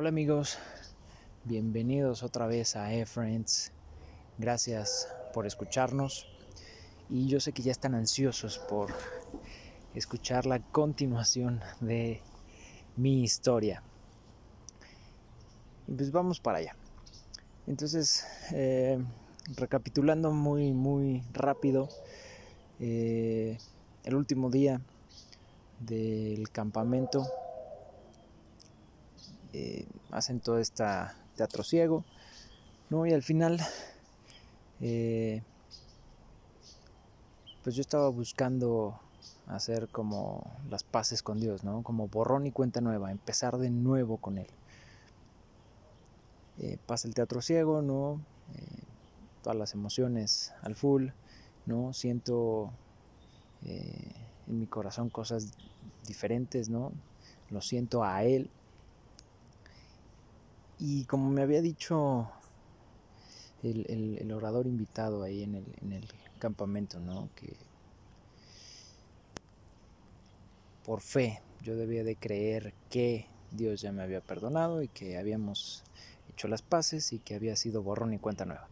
Hola amigos, bienvenidos otra vez a E-Friends. Gracias por escucharnos y yo sé que ya están ansiosos por escuchar la continuación de mi historia. Y pues vamos para allá. Entonces, eh, recapitulando muy, muy rápido, eh, el último día del campamento eh, hacen todo este teatro ciego, ¿no? Y al final, eh, pues yo estaba buscando hacer como las paces con Dios, ¿no? Como borrón y cuenta nueva, empezar de nuevo con Él. Eh, pasa el teatro ciego, ¿no? todas las emociones al full, ¿no? Siento en mi corazón cosas diferentes, ¿no? Lo siento a Él, y como me había dicho el, orador invitado ahí en el, campamento, ¿no? Que por fe yo debía de creer que Dios ya me había perdonado y que habíamos hecho las paces y que había sido borrón y cuenta nueva.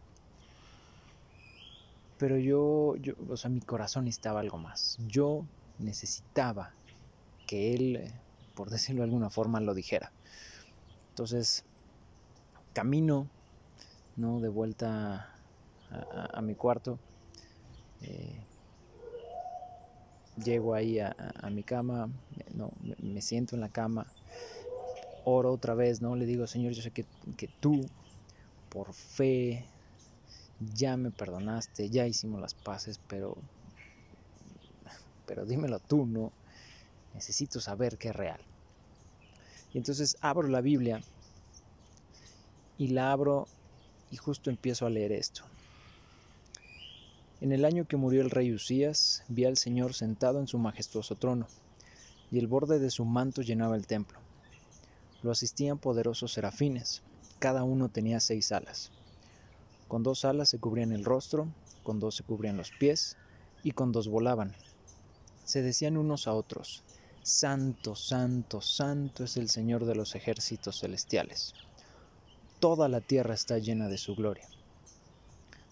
Pero yo, yo, o sea, mi corazón necesitaba algo más. Yo necesitaba que Él, por decirlo de alguna forma, lo dijera. Entonces, camino, ¿no? De vuelta a, mi cuarto. Eh, llego ahí a, mi cama, no, me, siento en la cama, oro otra vez, ¿no? Le digo, Señor, yo sé que, que tú, por fe, ya me perdonaste, ya hicimos las paces, pero, pero dímelo tú, ¿no? Necesito saber que es real. Y entonces abro la Biblia y la abro y justo empiezo a leer esto. En el año que murió el rey Usías, vi al Señor sentado en su majestuoso trono, y el borde de su manto llenaba el templo. Lo asistían poderosos serafines, cada uno tenía seis alas. Con dos alas se cubrían el rostro, con dos se cubrían los pies, y con dos volaban. Se decían unos a otros, Santo, Santo, Santo es el Señor de los ejércitos celestiales toda la tierra está llena de su gloria.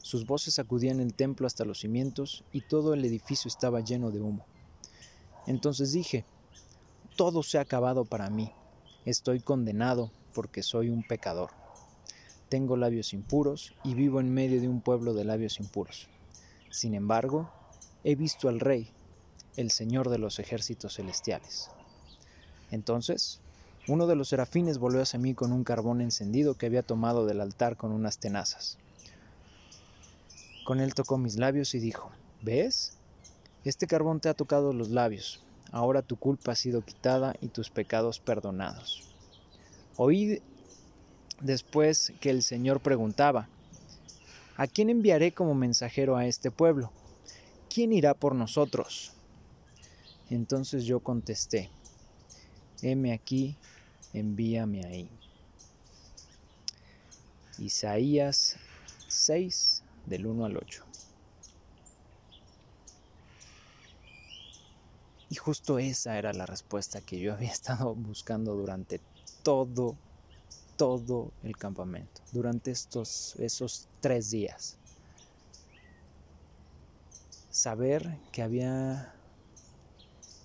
Sus voces sacudían el templo hasta los cimientos y todo el edificio estaba lleno de humo. Entonces dije, todo se ha acabado para mí, estoy condenado porque soy un pecador. Tengo labios impuros y vivo en medio de un pueblo de labios impuros. Sin embargo, he visto al Rey, el Señor de los ejércitos celestiales. Entonces uno de los serafines volvió hacia mí con un carbón encendido que había tomado del altar con unas tenazas. Con él tocó mis labios y dijo, ¿ves? Este carbón te ha tocado los labios, ahora tu culpa ha sido quitada y tus pecados perdonados. Oí después que el Señor preguntaba, ¿a quién enviaré como mensajero a este pueblo? ¿Quién irá por nosotros? Entonces yo contesté, heme aquí, envíame ahí. Isaías 6 del 1 al 8. Y justo esa era la respuesta que yo había estado buscando durante todo, todo el campamento, durante estos, esos tres días. Saber que había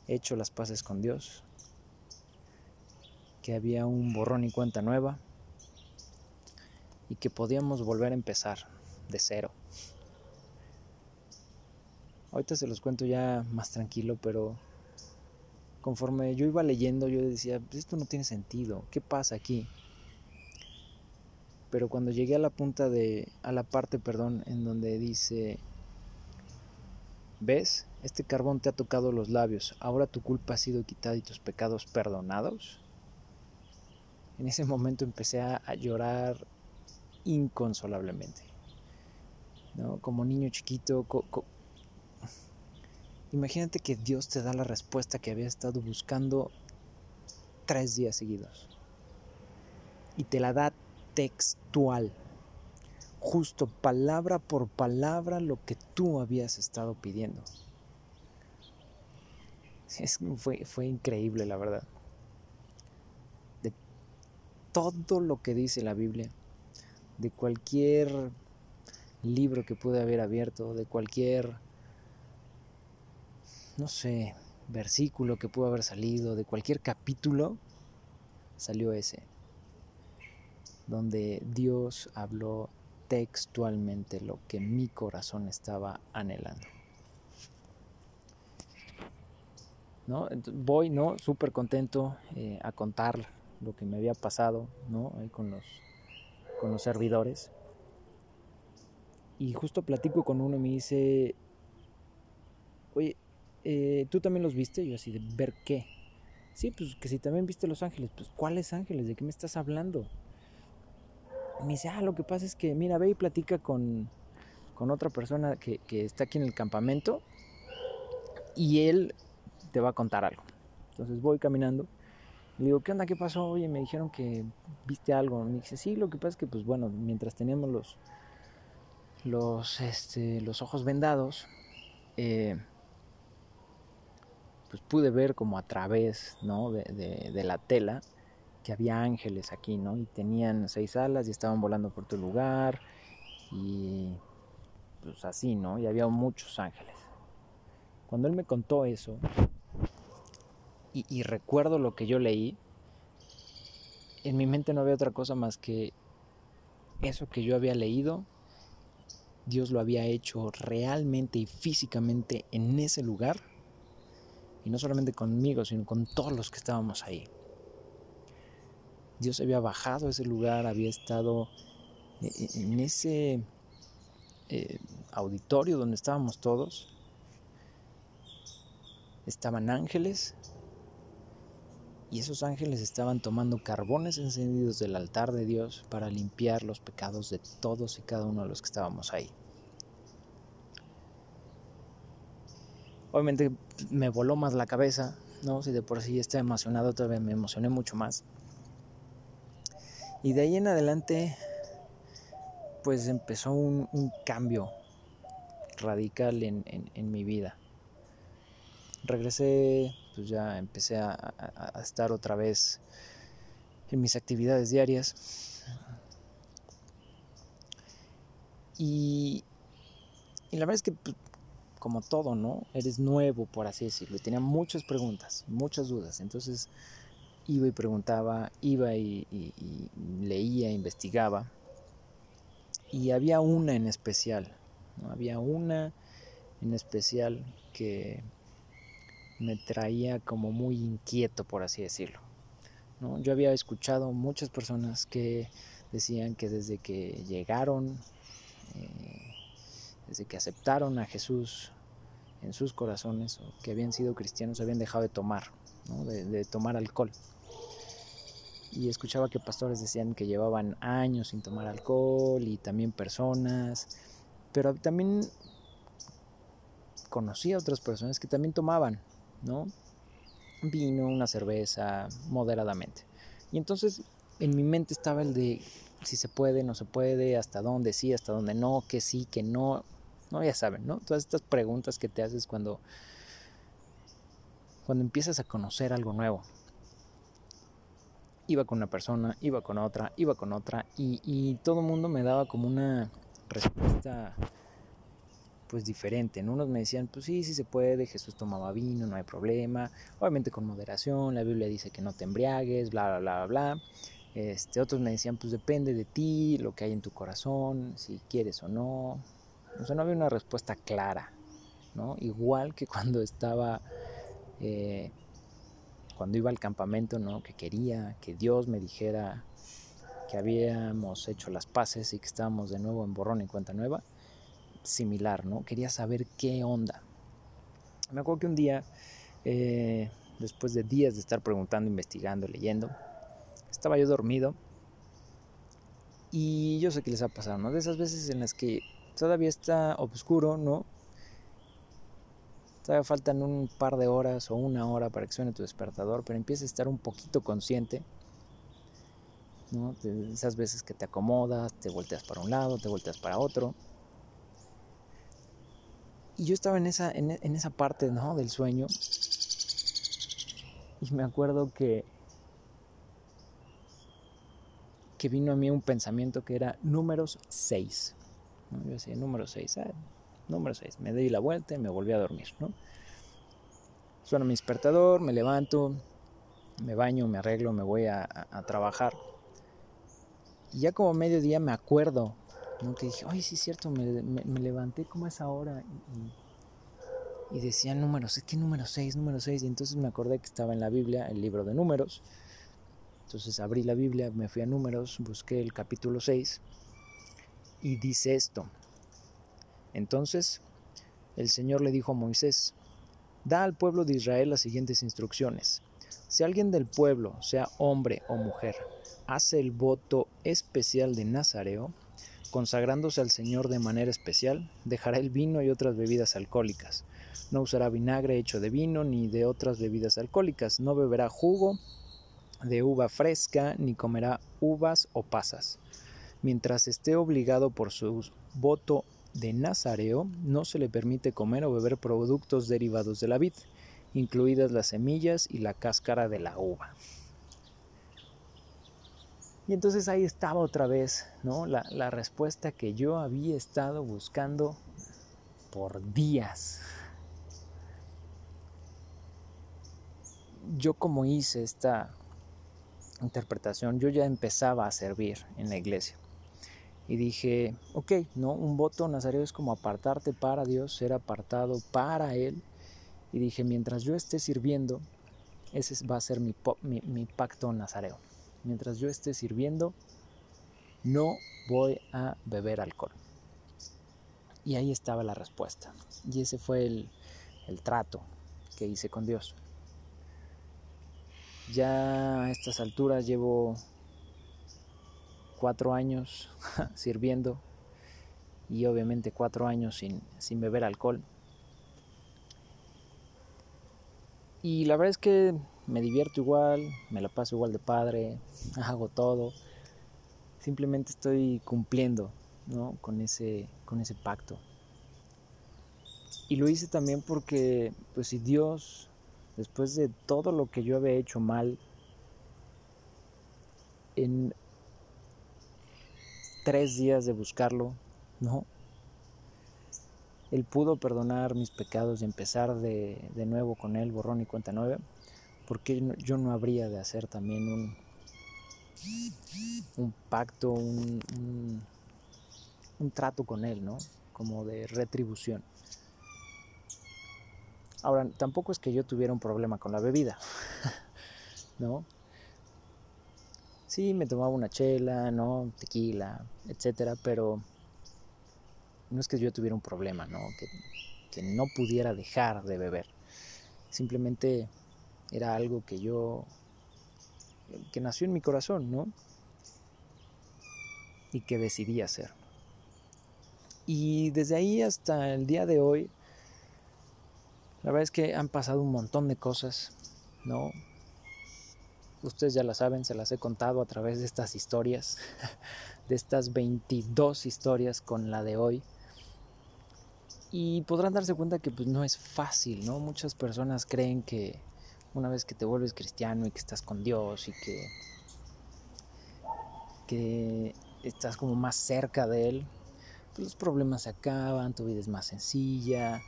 hecho las paces con Dios, que había un borrón y cuenta nueva y que podíamos volver a empezar de cero. Ahorita se los cuento ya más tranquilo, pero conforme yo iba leyendo yo decía, pues esto no tiene sentido, ¿qué pasa aquí? Pero cuando llegué a la punta de a la parte, perdón, en donde dice ¿Ves? Este carbón te ha tocado los labios. Ahora tu culpa ha sido quitada y tus pecados perdonados. En ese momento empecé a, llorar inconsolablemente. ¿no? Como niño chiquito. Imagínate que Dios te da la respuesta que había estado buscando tres días seguidos. Y te la da textual. Justo palabra por palabra lo que tú habías estado pidiendo. fue, fue increíble, la verdad todo lo que dice la Biblia, de cualquier libro que pude haber abierto, de cualquier, no sé, versículo que pudo haber salido, de cualquier capítulo, salió ese, donde Dios habló textualmente lo que mi corazón estaba anhelando. ¿No? voy, ¿no? Súper contento eh, a contar lo que me había pasado, ¿no? Ahí con los, con los servidores. Y justo platico con uno y me dice, oye, eh, ¿tú también los viste? yo así, de ver qué. Sí, pues que si también viste Los Ángeles, pues ¿cuáles ángeles? ¿De qué me estás hablando? me dice, ah, lo que pasa es que, mira, ve y platica con, con otra persona que, que está aquí en el campamento y él te va a contar algo. Entonces voy caminando le digo, ¿qué onda? ¿Qué pasó? Oye, me dijeron que viste algo. Me dice, sí, lo que pasa es que, pues bueno, mientras teníamos los, los, este, los ojos vendados, eh, pues pude ver como a través ¿no? de, de, la tela que había ángeles aquí, ¿no? Y tenían seis alas y estaban volando por tu lugar y pues así, ¿no? Y había muchos ángeles. Cuando él me contó eso y, recuerdo lo que yo leí, en mi mente no había otra cosa más que eso que yo había leído Dios lo había hecho realmente y físicamente en ese lugar. Y no solamente conmigo, sino con todos los que estábamos ahí. Dios había bajado a ese lugar, había estado e, e, en ese eh, auditorio donde estábamos todos. Estaban ángeles y esos ángeles estaban tomando carbones encendidos del altar de Dios para limpiar los pecados de todos y cada uno de los que estábamos ahí. Obviamente me voló más la cabeza, ¿no? Si de por sí estaba emocionado, todavía me emocioné mucho más. Y de ahí en adelante, pues empezó un, cambio radical en, en mi vida. Regresé pues ya empecé a, estar otra vez en mis actividades diarias. Y, la verdad es que, pues, como todo, ¿no? Eres nuevo, por así decirlo. Y tenía muchas preguntas, muchas dudas. Entonces iba y preguntaba, iba y, leía, investigaba. Y había una en especial. Había una en especial que me traía como muy inquieto, por así decirlo. Yo había escuchado muchas personas que decían que desde que llegaron, eh, desde que aceptaron a Jesús en sus corazones que habían sido cristianos, habían dejado de tomar, de, de tomar alcohol. Y escuchaba que pastores decían que llevaban años sin tomar alcohol y también personas, pero también conocí a otras personas que también tomaban, ¿no? Vino, una cerveza, moderadamente. Y entonces en mi mente estaba el de si se puede, no se puede, hasta dónde sí, hasta dónde no, que sí, que no. No, ya saben, ¿no? Todas estas preguntas que te haces cuando, cuando empiezas a conocer algo nuevo. Iba con una persona, iba con otra, iba con otra, y, y todo el mundo me daba como una respuesta pues diferente. Unos me decían, pues sí, sí se puede, Jesús tomaba vino, no hay problema, obviamente con moderación, la Biblia dice que no te embriagues, bla, bla, bla, bla. Este, otros me decían, pues depende de ti, lo que hay en tu corazón, si quieres o no. O sea, no había una respuesta clara, ¿no? Igual que cuando estaba, eh, cuando iba al campamento, ¿no? Que quería que Dios me dijera que habíamos hecho las paces y que estábamos de nuevo en borrón y cuenta nueva similar, ¿no? Quería saber qué onda. Me acuerdo que un día, eh, después de días de estar preguntando, investigando, leyendo, estaba yo dormido y yo sé que les ha pasado, ¿no? De esas veces en las que todavía está oscuro, ¿no? Todavía faltan un par de horas o una hora para que suene tu despertador, pero empiezas a estar un poquito consciente, ¿no? De esas veces que te acomodas, te volteas para un lado, te volteas para otro y yo estaba en esa, en, esa parte ¿no? del sueño. Y me acuerdo que que vino a mí un pensamiento que era números 6. Yo decía, número 6, ah, número 6. Me di la vuelta y me volví a dormir. ¿no? Suena mi despertador, me levanto, me baño, me arreglo, me voy a, trabajar. Y ya como mediodía me acuerdo, ¿no? que dije, ay, sí es cierto, me, levanté como a esa hora y, decía números, ¿qué número 6? Número 6. Y entonces me acordé que estaba en la Biblia, el libro de números. Entonces abrí la Biblia, me fui a números, busqué el capítulo 6 y dice esto. Entonces el Señor le dijo a Moisés, da al pueblo de Israel las siguientes instrucciones. Si alguien del pueblo, sea hombre o mujer, hace el voto especial de Nazareo, consagrándose al Señor de manera especial, dejará el vino y otras bebidas alcohólicas. No usará vinagre hecho de vino ni de otras bebidas alcohólicas. No beberá jugo de uva fresca ni comerá uvas o pasas. Mientras esté obligado por su voto de Nazareo, no se le permite comer o beber productos derivados de la vid incluidas las semillas y la cáscara de la uva. Y entonces ahí estaba otra vez, ¿no? La, respuesta que yo había estado buscando por días. Yo como hice esta interpretación, yo ya empezaba a servir en la iglesia. Y dije, ok, no, un voto nazareo es como apartarte para Dios, ser apartado para Él y dije, mientras yo esté sirviendo, ese va a ser mi, mi, pacto nazareo. Mientras yo esté sirviendo, no voy a beber alcohol. Y ahí estaba la respuesta. Y ese fue el, el trato que hice con Dios. Ya a estas alturas llevo cuatro años sirviendo y obviamente cuatro años sin, sin beber alcohol. Y la verdad es que me divierto igual, me la paso igual de padre, hago todo. Simplemente estoy cumpliendo ¿no? con, ese, con ese pacto. Y lo hice también porque, pues si Dios, después de todo lo que yo había hecho mal, en tres días de buscarlo, ¿no? Él pudo perdonar mis pecados y empezar de, nuevo con Él, borrón y cuenta nueva, porque yo no habría de hacer también un, un pacto, un, un, trato con Él, ¿no? Como de retribución. Ahora, tampoco es que yo tuviera un problema con la bebida, ¿no? Sí, me tomaba una chela, ¿no? Tequila, etcétera, pero no es que yo tuviera un problema, ¿no? Que, no pudiera dejar de beber. Simplemente era algo que yo, que nació en mi corazón, ¿no? Y que decidí hacer. Y desde ahí hasta el día de hoy, la verdad es que han pasado un montón de cosas, ¿no? Ustedes ya la saben, se las he contado a través de estas historias, de estas 22 historias con la de hoy y podrán darse cuenta que pues no es fácil, ¿no? Muchas personas creen que una vez que te vuelves cristiano y que estás con Dios y que, que estás como más cerca de Él, pues los problemas se acaban, tu vida es más sencilla.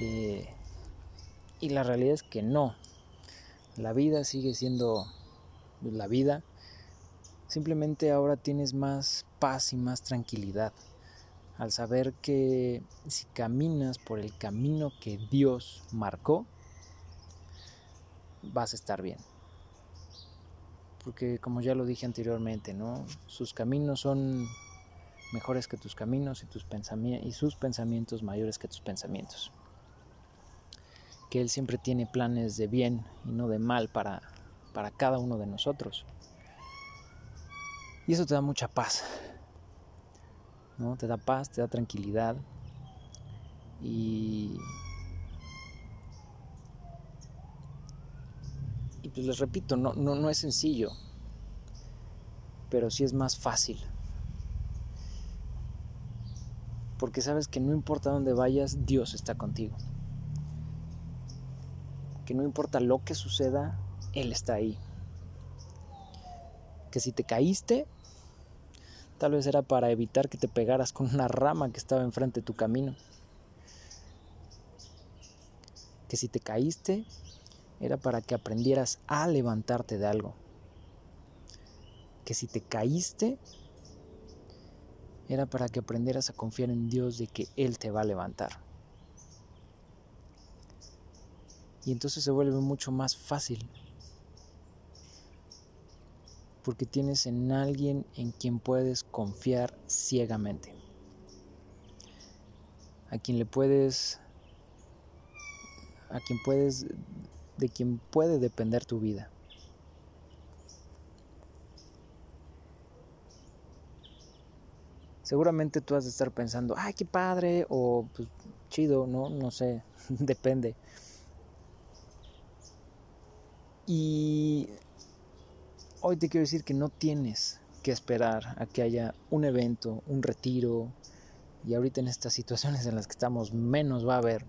Eh, y la realidad es que no. La vida sigue siendo la vida. Simplemente ahora tienes más paz y más tranquilidad al saber que si caminas por el camino que Dios marcó, vas a estar bien. Porque como ya lo dije anteriormente, ¿no? Sus caminos son mejores que tus caminos y, tus y sus pensamientos mayores que tus pensamientos. Que Él siempre tiene planes de bien y no de mal para, para cada uno de nosotros. Y eso te da mucha paz, ¿no? Te da paz, te da tranquilidad y, pues les repito, no, no, no es sencillo, pero sí es más fácil. Porque sabes que no importa dónde vayas, Dios está contigo. Que no importa lo que suceda, Él está ahí. Que si te caíste, Tal vez era para evitar que te pegaras con una rama que estaba enfrente de tu camino. Que si te caíste, era para que aprendieras a levantarte de algo. Que si te caíste, era para que aprendieras a confiar en Dios de que Él te va a levantar. Y entonces se vuelve mucho más fácil. Porque tienes en alguien en quien puedes confiar ciegamente. A quien le puedes a quien puedes de quien puede depender tu vida. Seguramente tú has de estar pensando, ay, qué padre, o pues, chido, no, no sé, depende. Y hoy te quiero decir que no tienes que esperar a que haya un evento, un retiro, y ahorita en estas situaciones en las que estamos menos va a haber,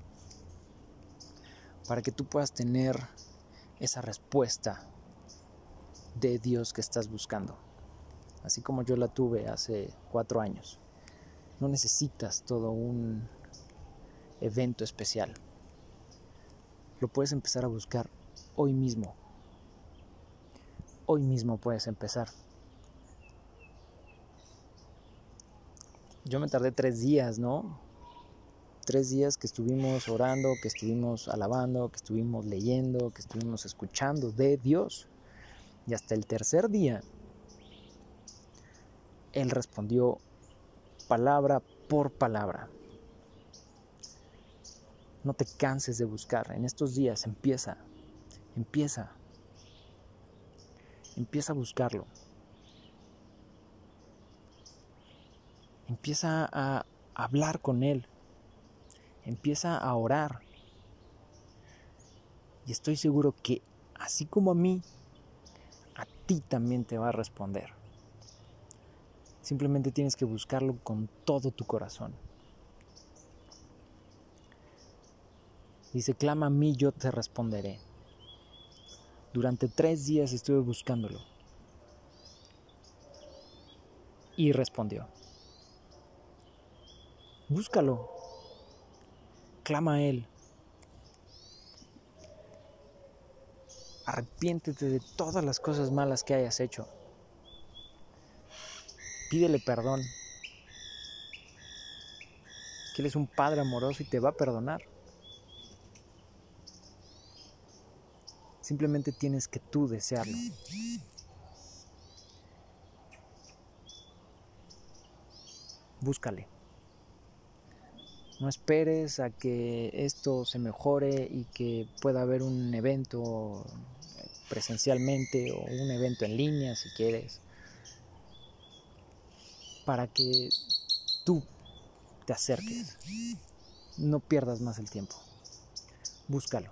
para que tú puedas tener esa respuesta de Dios que estás buscando así como yo la tuve hace cuatro años. No necesitas todo un evento especial. Lo puedes empezar a buscar hoy mismo. Hoy mismo puedes empezar. Yo me tardé tres días, ¿no? Tres días que estuvimos orando, que estuvimos alabando, que estuvimos leyendo, que estuvimos escuchando de Dios. Y hasta el tercer día él respondió palabra por palabra. No te canses de buscar. En estos días empieza, empieza, empieza a buscarlo. Empieza a hablar con Él. Empieza a orar. Y estoy seguro que así como a mí, a ti también te va a responder. Simplemente tienes que buscarlo con todo tu corazón. Dice, clama a mí, yo te responderé. Durante tres días estuve buscándolo. Y respondió. Búscalo. Clama a Él. Arrepiéntete de todas las cosas malas que hayas hecho. Pídele perdón. Que Él es un Padre amoroso y te va a perdonar. Simplemente tienes que tú desearlo. Búscale. No esperes a que esto se mejore y que pueda haber un evento presencialmente o un evento en línea si quieres para que tú te acerques. No pierdas más el tiempo. Búscalo.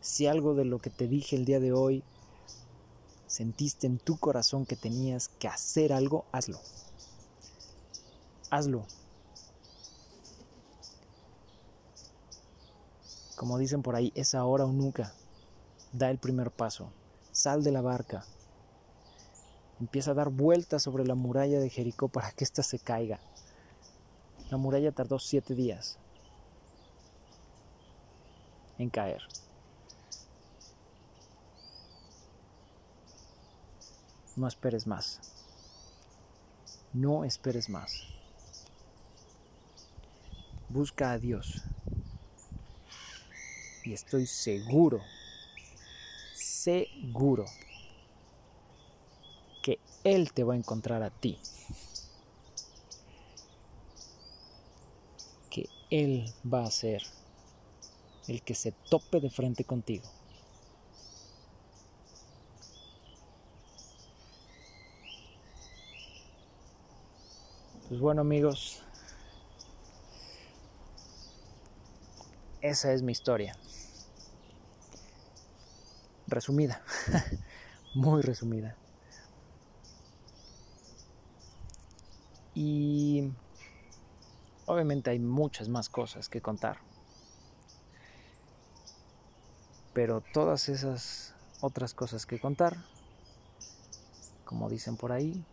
Si algo de lo que te dije el día de hoy sentiste en tu corazón que tenías que hacer algo, hazlo. Hazlo. Como dicen por ahí, es ahora o nunca. Da el primer paso. Sal de la barca empieza a dar vueltas sobre la muralla de Jericó para que ésta se caiga. La muralla tardó siete días en caer. No esperes más. No esperes más. Busca a Dios. Y estoy seguro, seguro él te va a encontrar a ti. Que Él va a ser el que se tope de frente contigo. Pues bueno amigos, esa es mi historia. Resumida, muy resumida. Y obviamente hay muchas más cosas que contar. Pero todas esas otras cosas que contar, como dicen por ahí,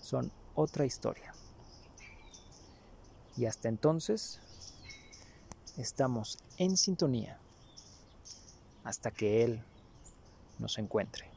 son otra historia. Y hasta entonces, estamos en sintonía hasta que Él nos encuentre.